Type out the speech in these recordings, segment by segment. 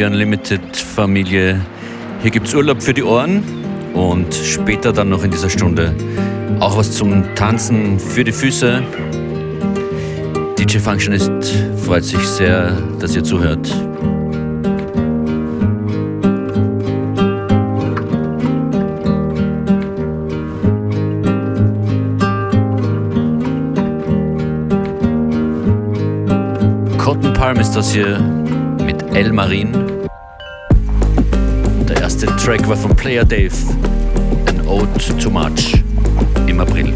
FM4 Unlimited Familie. Hier gibt es Urlaub für die Ohren und später dann noch in dieser Stunde auch was zum Tanzen für die Füße. DJ Functionist freut sich sehr, dass ihr zuhört. Cotton Palm ist das hier El Marin. Track war von Player Dave, An Ode to Much im April.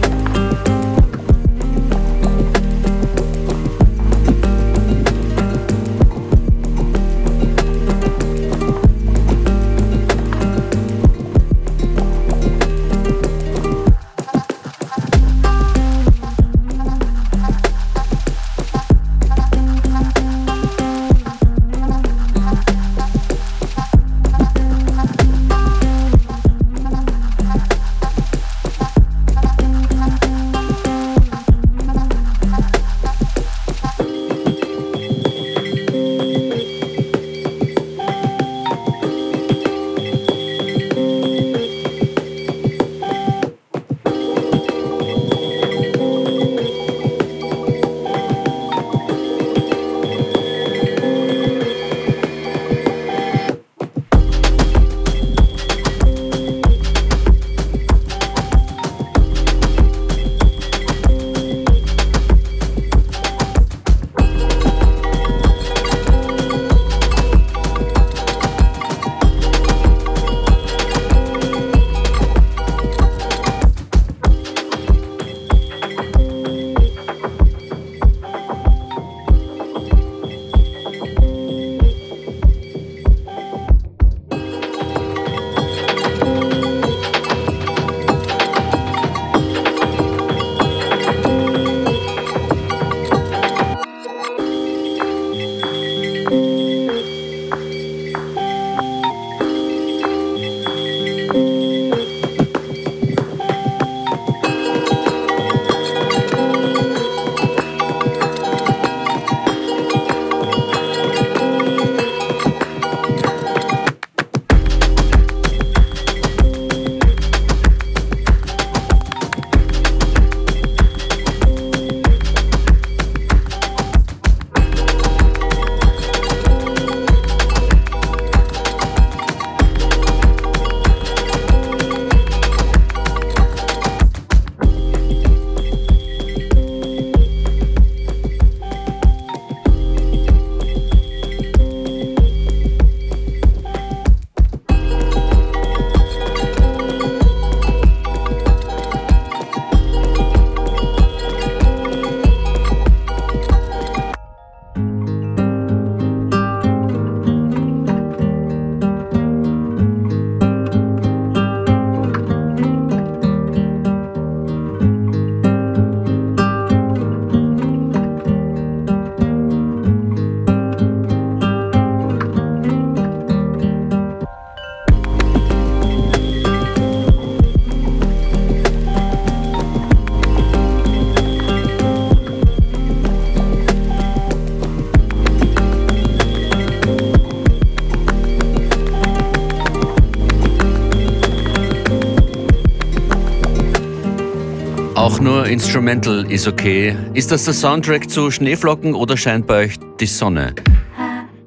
Nur Instrumental ist okay. Ist das der Soundtrack zu Schneeflocken oder scheint bei euch die Sonne?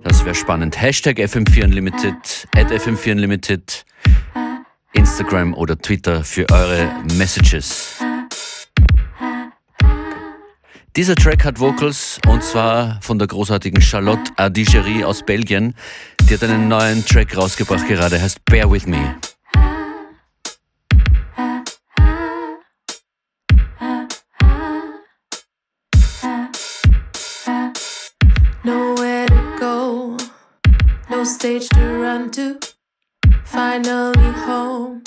Das wäre spannend. Hashtag FM4 Unlimited, at FM4 Unlimited, Instagram oder Twitter für eure Messages. Dieser Track hat Vocals und zwar von der großartigen Charlotte Adigerie aus Belgien. Die hat einen neuen Track rausgebracht gerade, heißt Bear With Me. To. Finally home,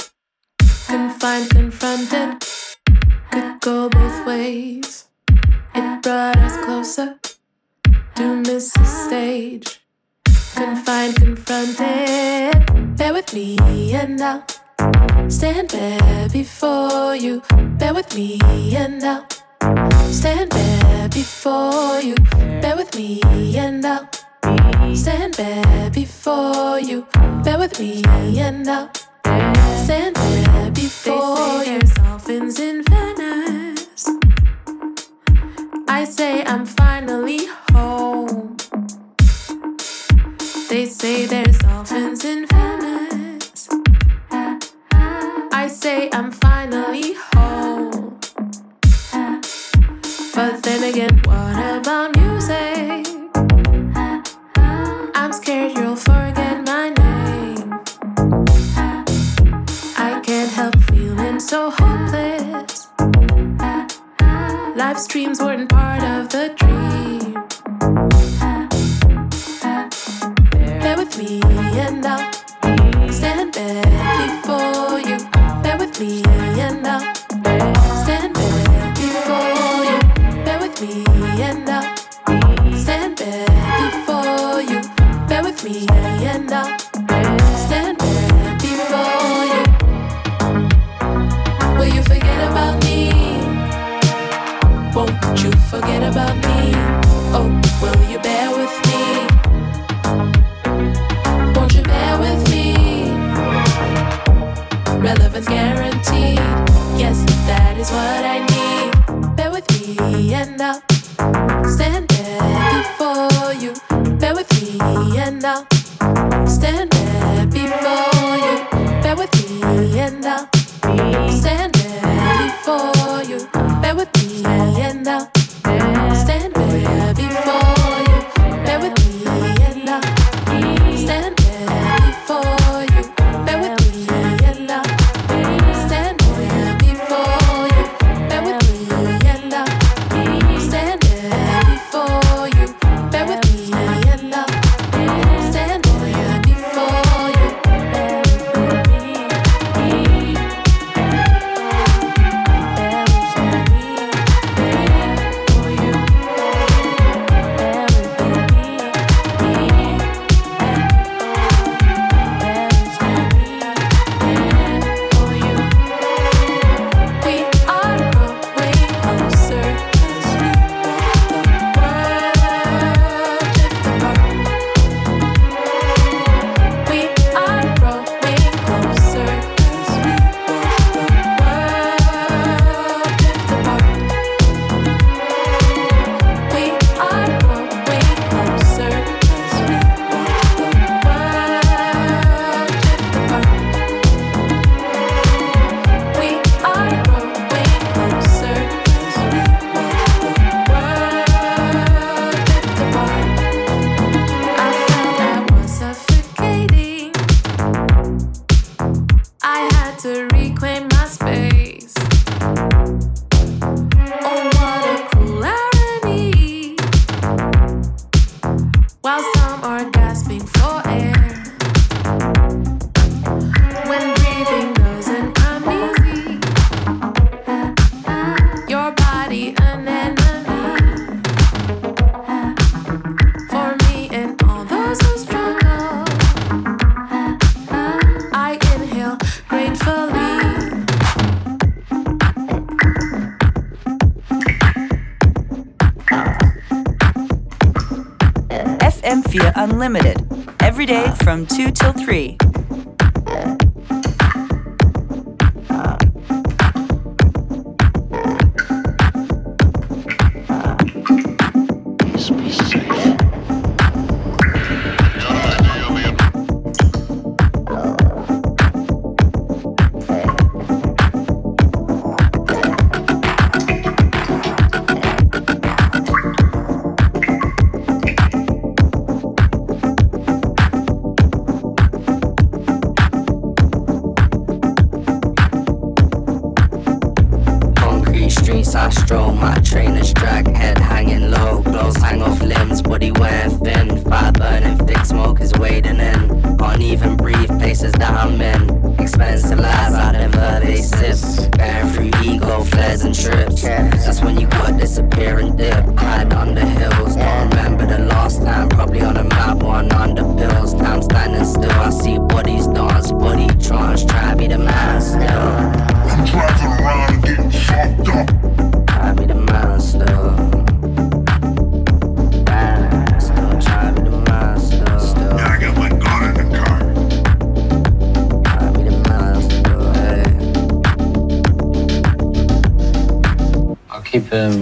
confined, confronted, could go both ways. It brought us closer to miss the stage. Confined, confronted. Bear with me and I'll stand there before you. Bear with me and I'll stand there before you. Bear with me and I'll stand there before you. Bear with me and I'll stand there before you. There's dolphins in Venice. I say I'm finally home. They say there's dolphins in Venice. I say I'm finally home. But then again, what so hopeless. Live streams weren't part of the dream. Bear with me and I'll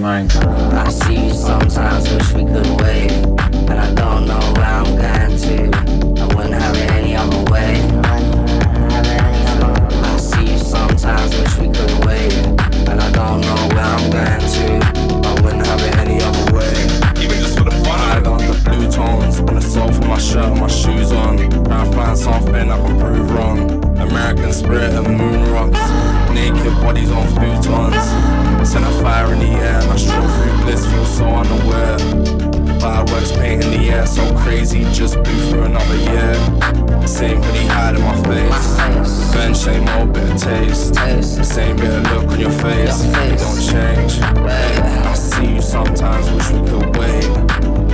Minecraft. face, don't change. I see you sometimes, wish we could wait.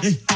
Hey.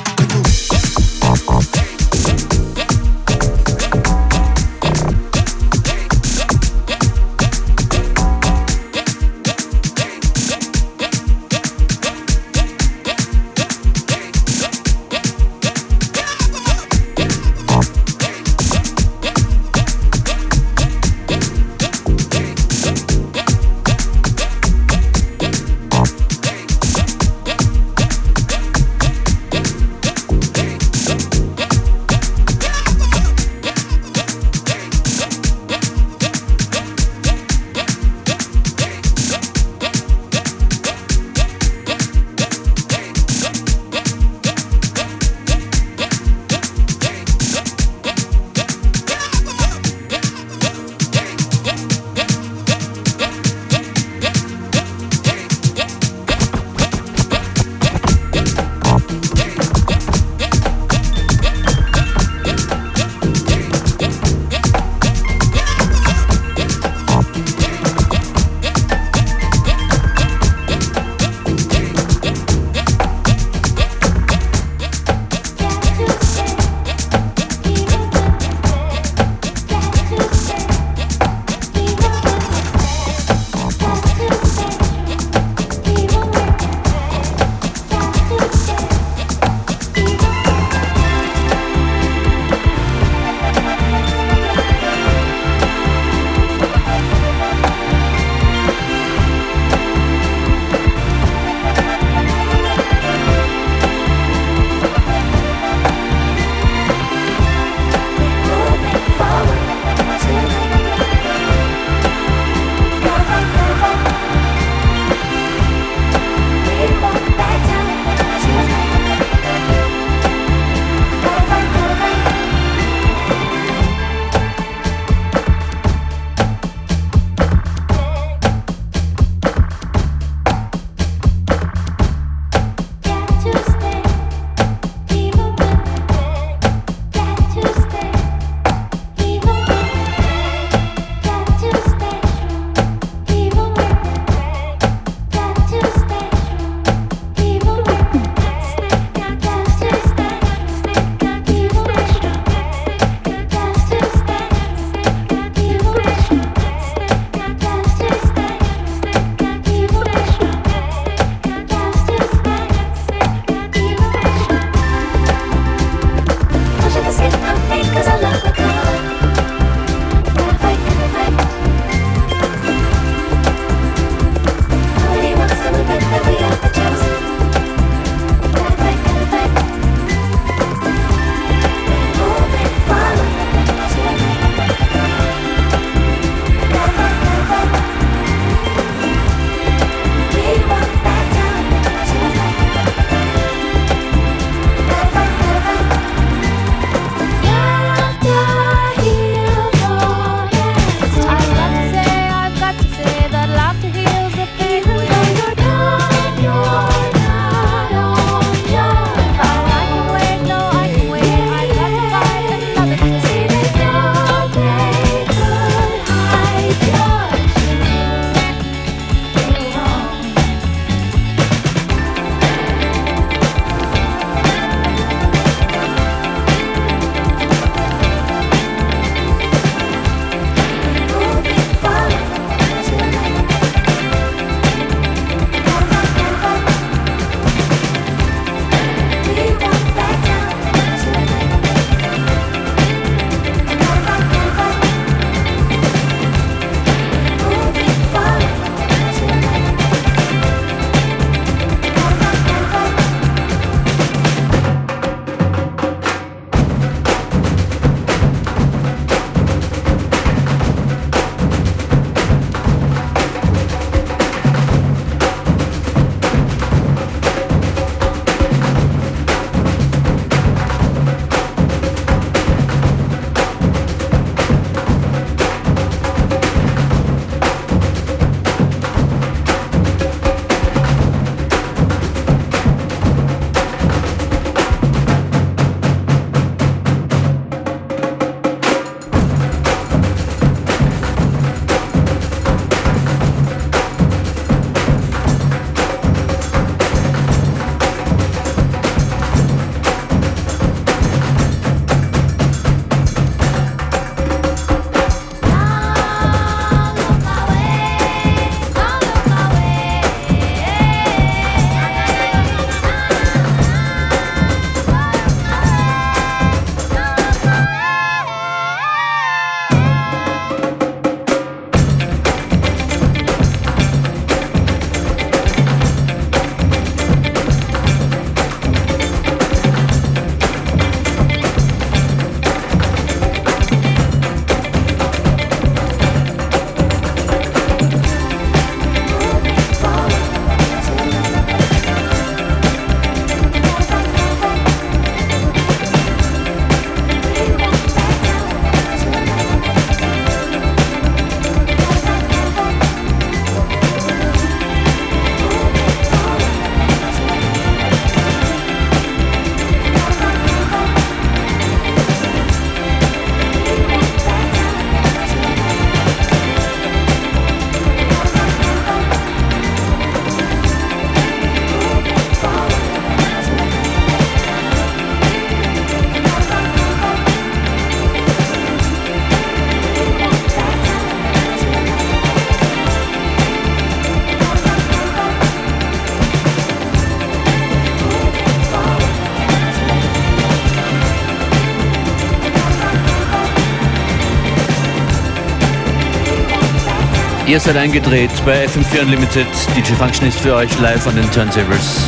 Ihr seid eingedreht bei FM4 Unlimited. DJ Function ist für euch live an den Turntables.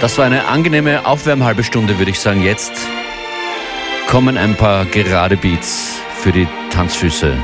Das war eine angenehme Aufwärmhalbe Stunde, würde ich sagen. Jetzt kommen ein paar gerade Beats für die Tanzfüße.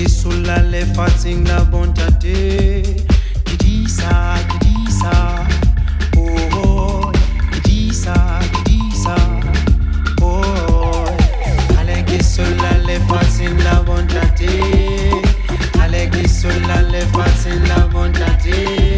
Che sulla le fazzing la bontà te Che di sa, che di sa Oh oh, che di sa, che di sa Oh oh Ale che sulla le fazzing la bontà te Ale che sulla le fazzing la bontà te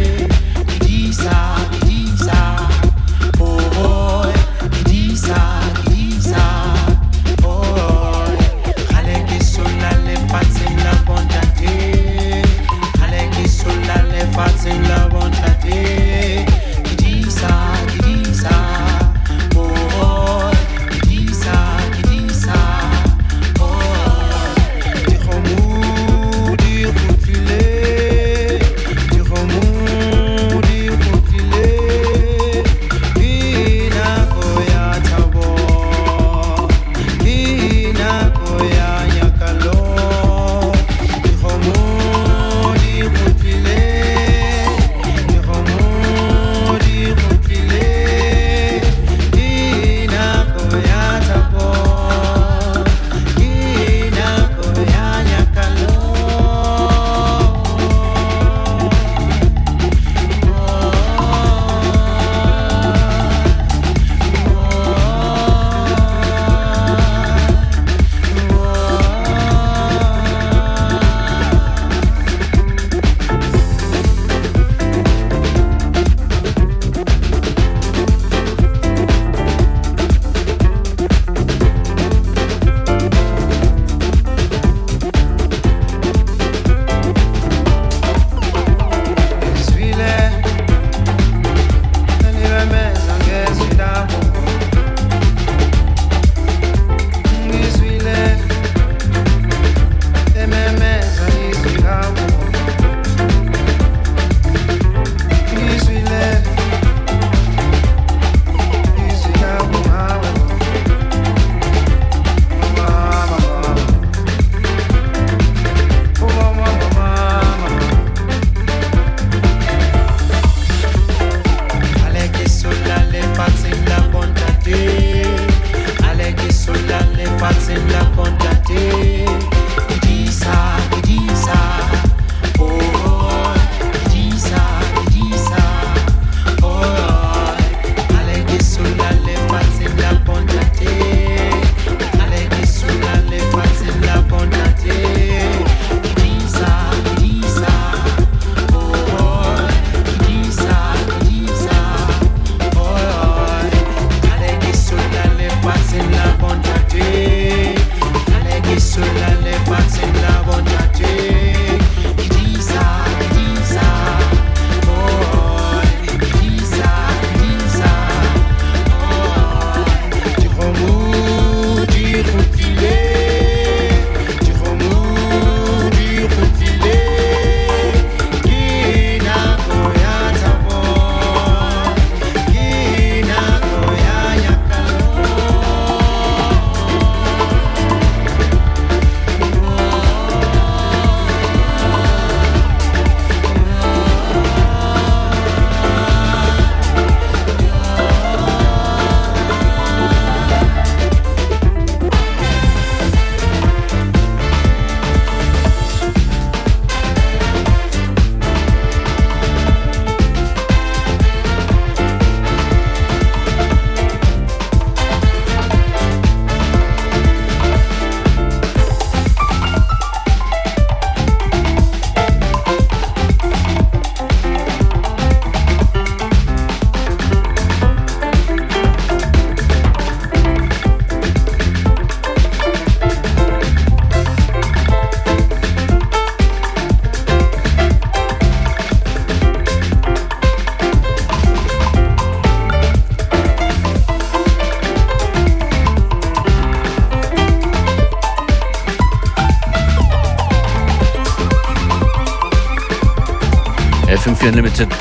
FM4 Unlimited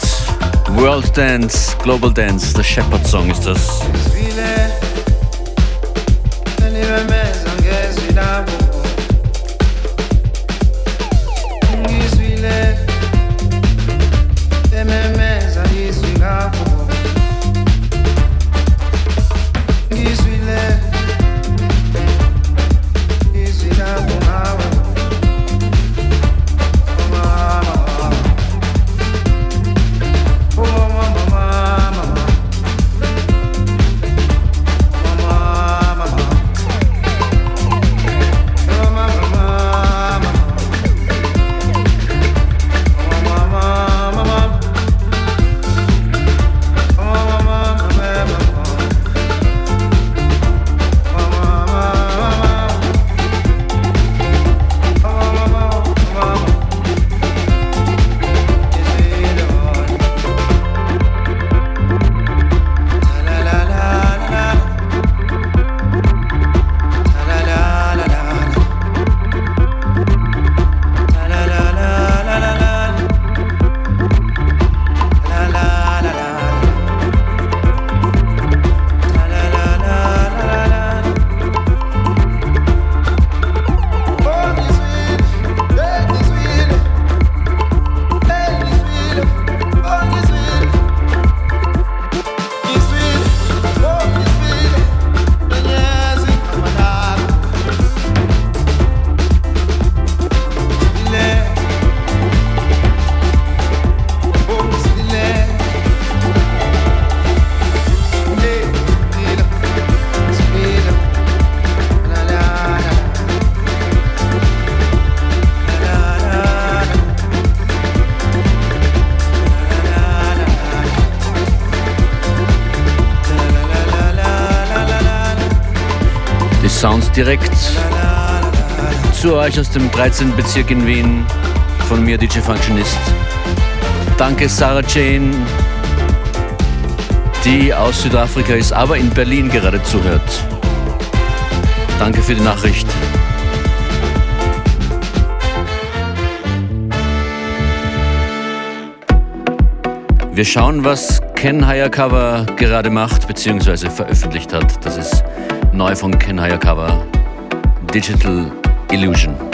World Dance, Global Dance, The Shepherd Song ist das. Direkt zu euch aus dem 13. Bezirk in Wien von mir, DJ Functionist. Danke Sarah Jane, die aus Südafrika ist, aber in Berlin gerade zuhört. Danke für die Nachricht. Wir schauen, was Ken Hayakawa gerade macht bzw. veröffentlicht hat. Das ist neu von Ken Hayakawa, Digital Illusion.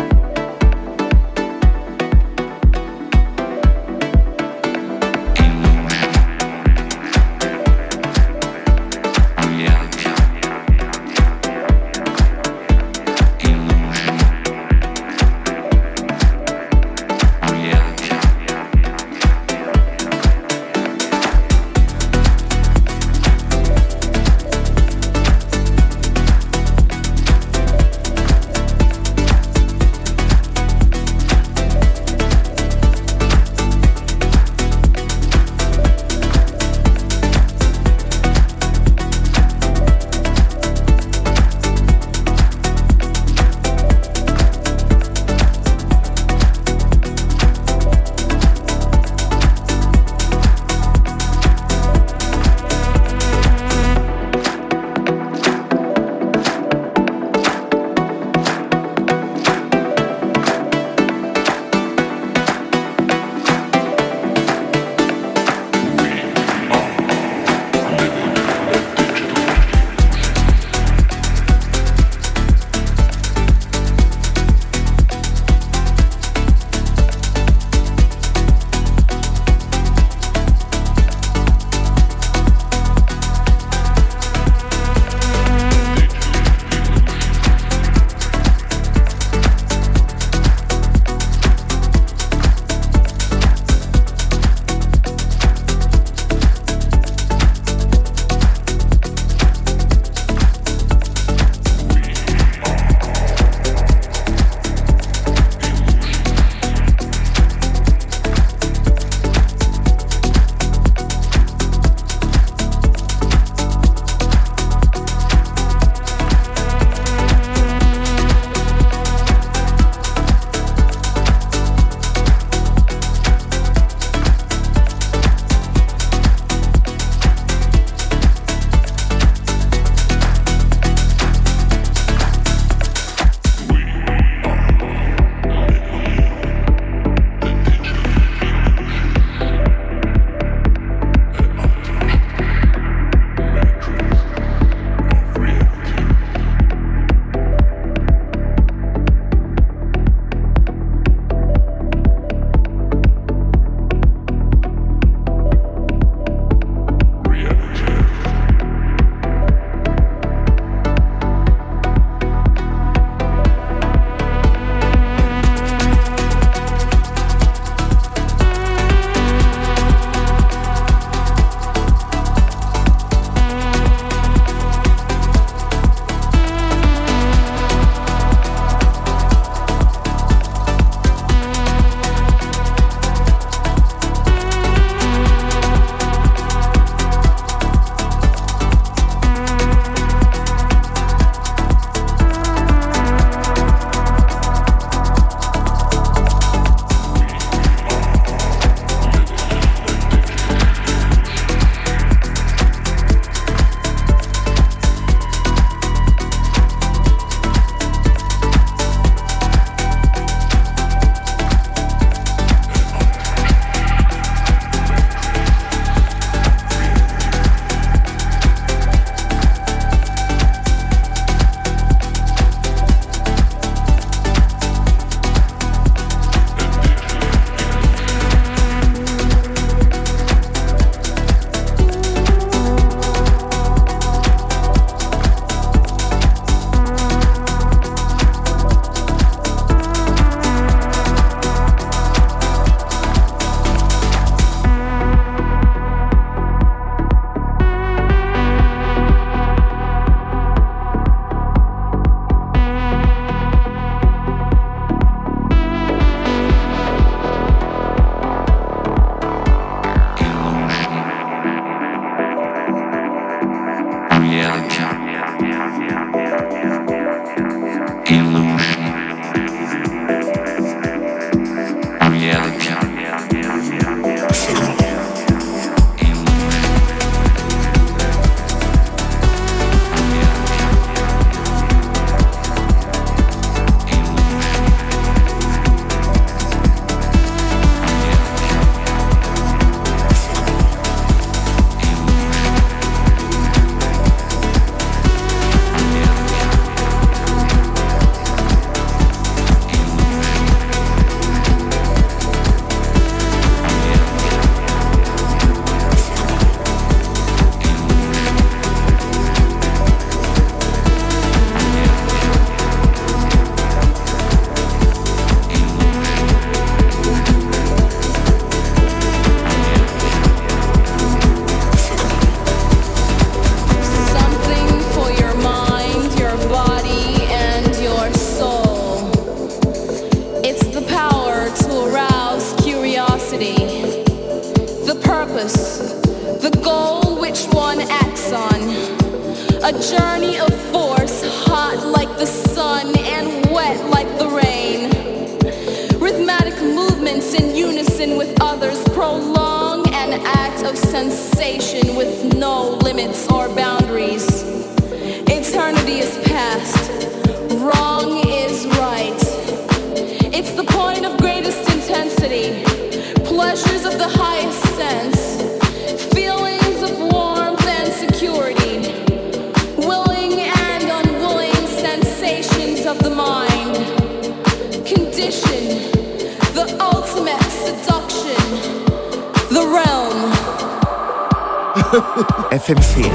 FM4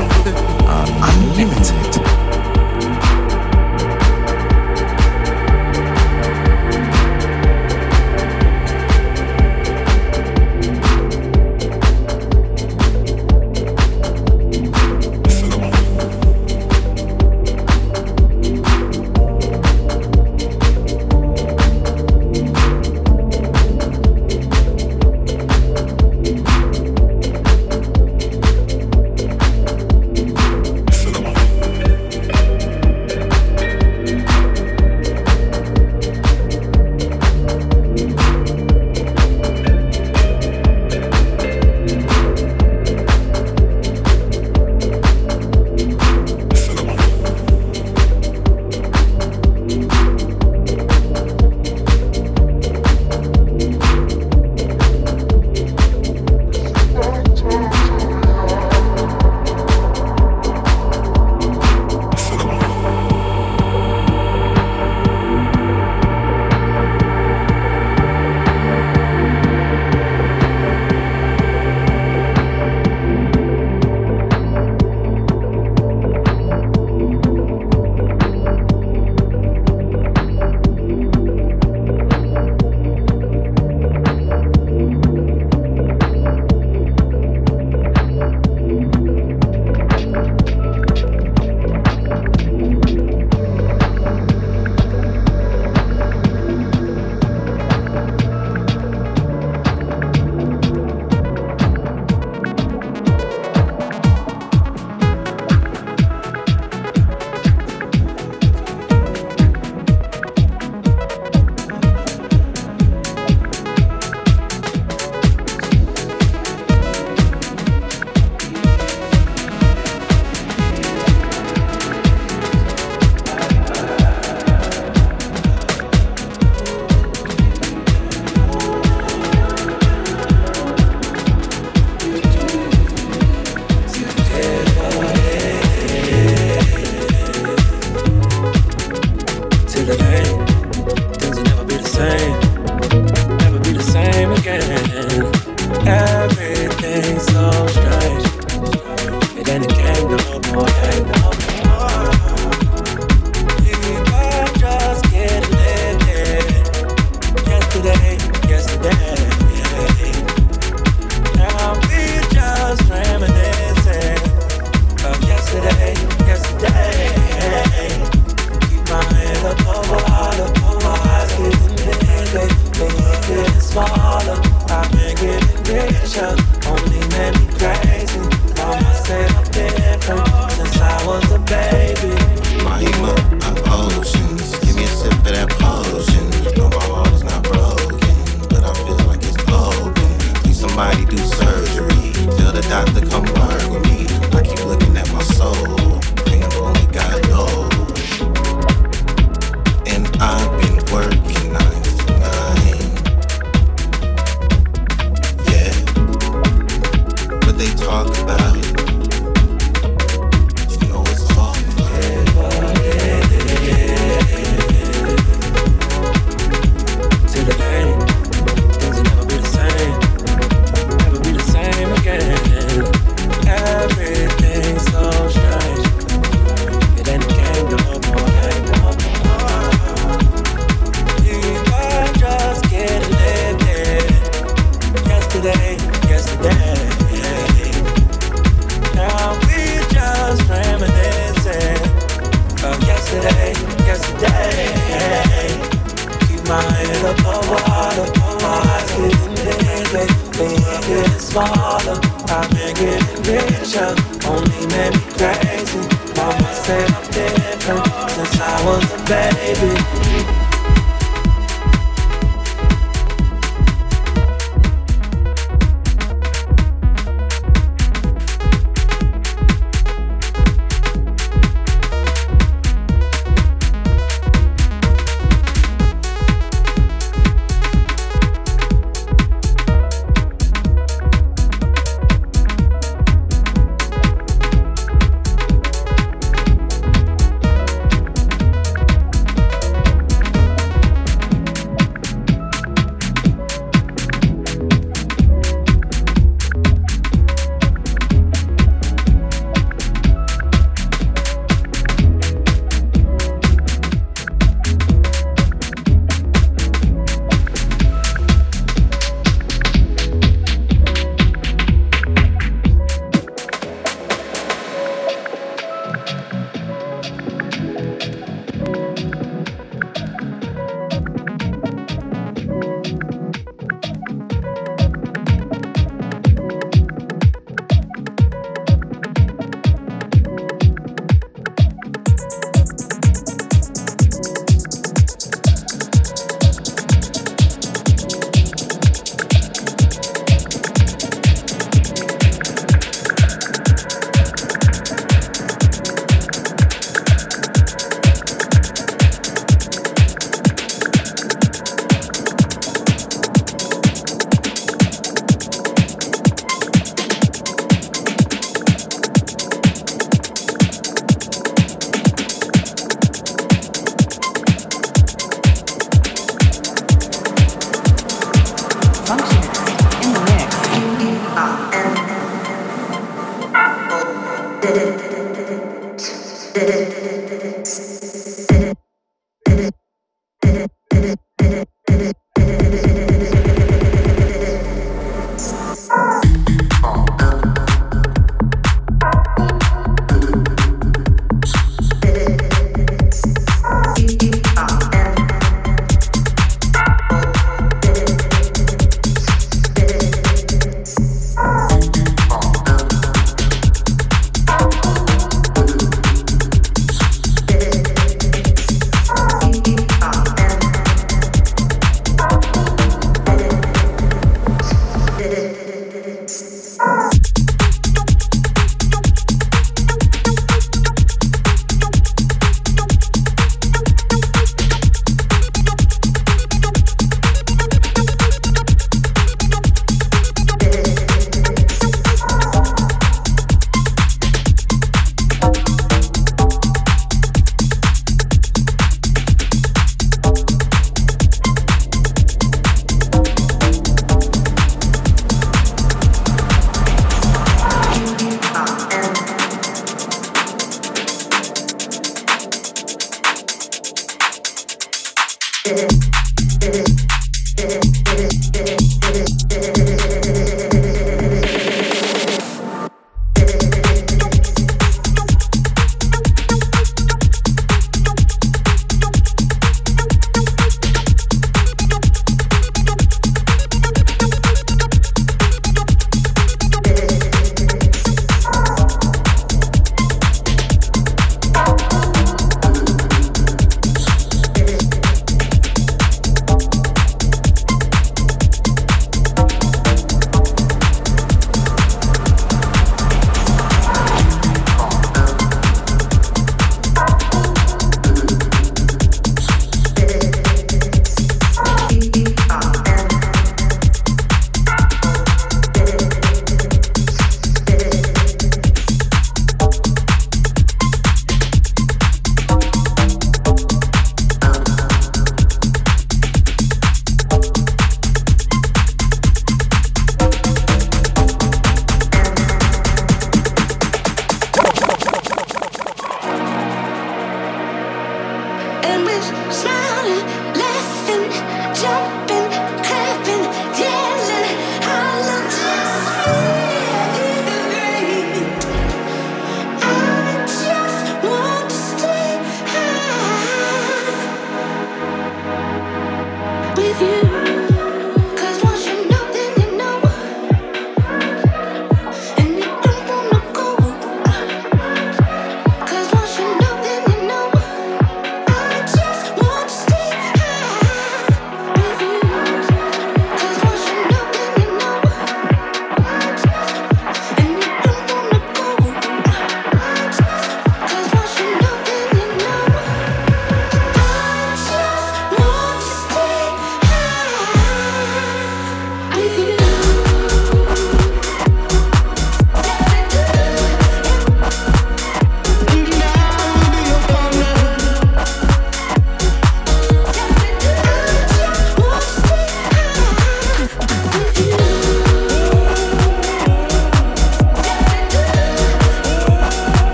Unlimited.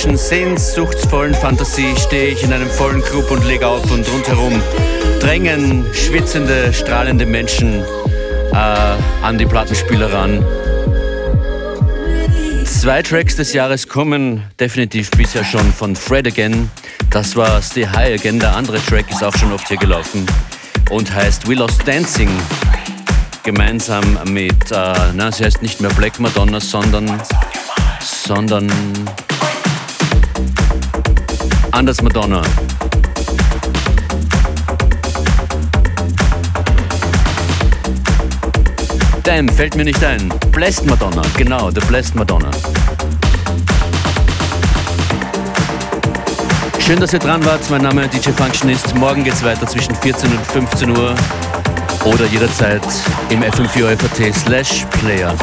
Kindischen, sehnsuchtsvollen Fantasie stehe ich in einem vollen Club und lege auf und rundherum drängen schwitzende, strahlende Menschen äh, an die Plattenspieler ran. Zwei Tracks des Jahres kommen definitiv bisher schon von Fred Again. Das war Stay High Again. Der andere Track ist auch schon oft hier gelaufen und heißt We Lost Dancing. Gemeinsam mit, äh, na, sie heißt nicht mehr Black Madonna, sondern, sondern Anders Madonna. Damn, fällt mir nicht ein. Blessed Madonna, genau, The Blessed Madonna. Schön, dass ihr dran wart. Mein Name ist DJ Functionist. Morgen geht's weiter zwischen 14 und 15 Uhr oder jederzeit im FM4 FAT slash Player.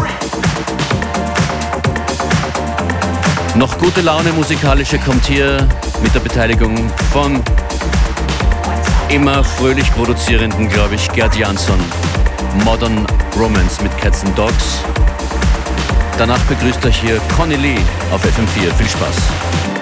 Noch gute Laune musikalische kommt hier mit der Beteiligung von immer fröhlich produzierenden, glaube ich, Gerd Jansson. Modern Romance mit Cats and Dogs. Danach begrüßt euch hier Conny Lee auf FM4. Viel Spaß.